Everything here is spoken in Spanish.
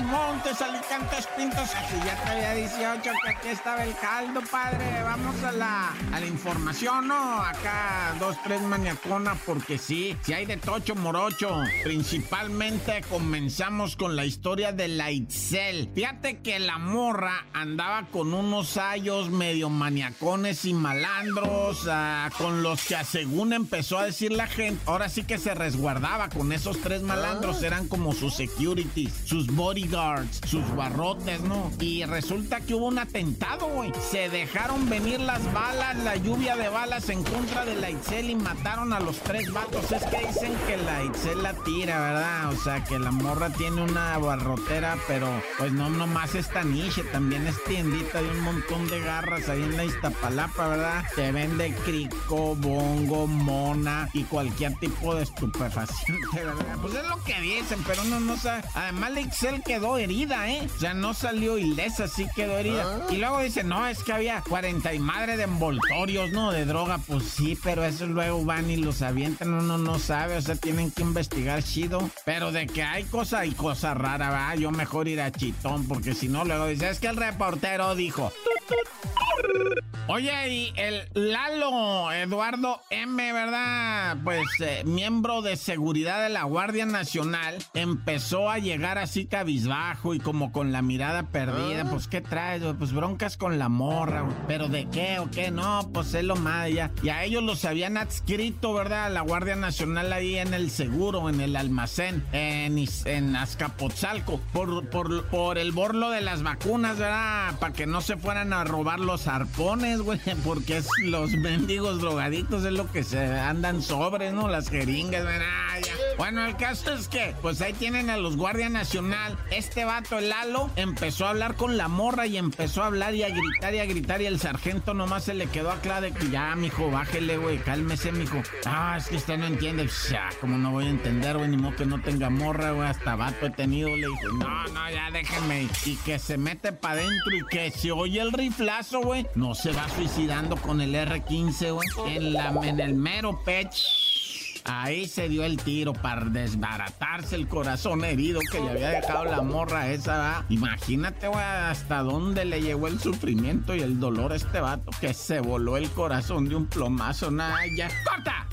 Montes, Montes, Alicantes, Pintos. Aquí ya traía 18, que aquí estaba el caldo, padre. Vamos a la, a la información, ¿no? Acá dos, tres maniaconas, porque sí, si hay de tocho morocho. Principalmente comenzamos con la historia de la Itzel. Fíjate que la morra andaba con unos ayos medio maniacones y malandros, ah, con los que según empezó a decir la gente, ahora sí que se resguardaba con esos tres malandros, eran como sus securities, sus sus barrotes, ¿no? Y resulta que hubo un atentado, güey. Se dejaron venir las balas, la lluvia de balas en contra de la Itzel y mataron a los tres vatos. Es que dicen que la Itzel la tira, ¿verdad? O sea, que la morra tiene una barrotera, pero pues no nomás esta niche, también es tiendita de un montón de garras ahí en la Iztapalapa, ¿verdad? Te vende crico, bongo, mona y cualquier tipo de estupefaciente, ¿verdad? Pues es lo que dicen, pero no, no sabe. Además, la Itzel quedó herida, ¿eh? O sea, no salió ilesa, sí quedó herida. Ah. Y luego dice, no, es que había 40 y madre de envoltorios, ¿no? De droga, pues sí, pero eso luego van y los avientan, uno no sabe, o sea, tienen que investigar chido. Pero de que hay cosa y cosa rara, va, yo mejor ir a Chitón, porque si no, luego dice, es que el reportero dijo. Oye, y el Lalo Eduardo M, ¿verdad? Pues eh, miembro de seguridad de la Guardia Nacional, empezó a llegar así cabizbajo y como con la mirada perdida. Pues, ¿qué traes? Pues broncas con la morra, ¿pero de qué o qué? No, pues es lo más ya. Y a ellos los habían adscrito, ¿verdad? La Guardia Nacional ahí en el seguro, en el almacén, en, en Azcapotzalco, por, por, por el borlo de las vacunas, ¿verdad? Para que no se fueran a robar los arpones porque es los mendigos drogaditos es lo que se andan sobre, ¿no? Las jeringas, Bueno, el caso es que, pues ahí tienen a los Guardia Nacional. Este vato, el Lalo, empezó a hablar con la morra y empezó a hablar y a gritar y a gritar. Y el sargento nomás se le quedó a de que ya, mijo, bájele, güey, cálmese, mijo. Ah, es que usted no entiende. Ya, como no voy a entender, güey, ni modo que no tenga morra, güey, hasta vato he tenido. Le dijo, no, no, ya déjeme. Y que se mete para adentro y que se oye el riflazo, güey. No se va suicidando con el R15, güey. En, en el mero pech. Ahí se dio el tiro para desbaratarse el corazón herido que le había dejado la morra esa. Imagínate, güey, hasta dónde le llegó el sufrimiento y el dolor a este vato que se voló el corazón de un plomazo. Nada, ya. ¡Corta!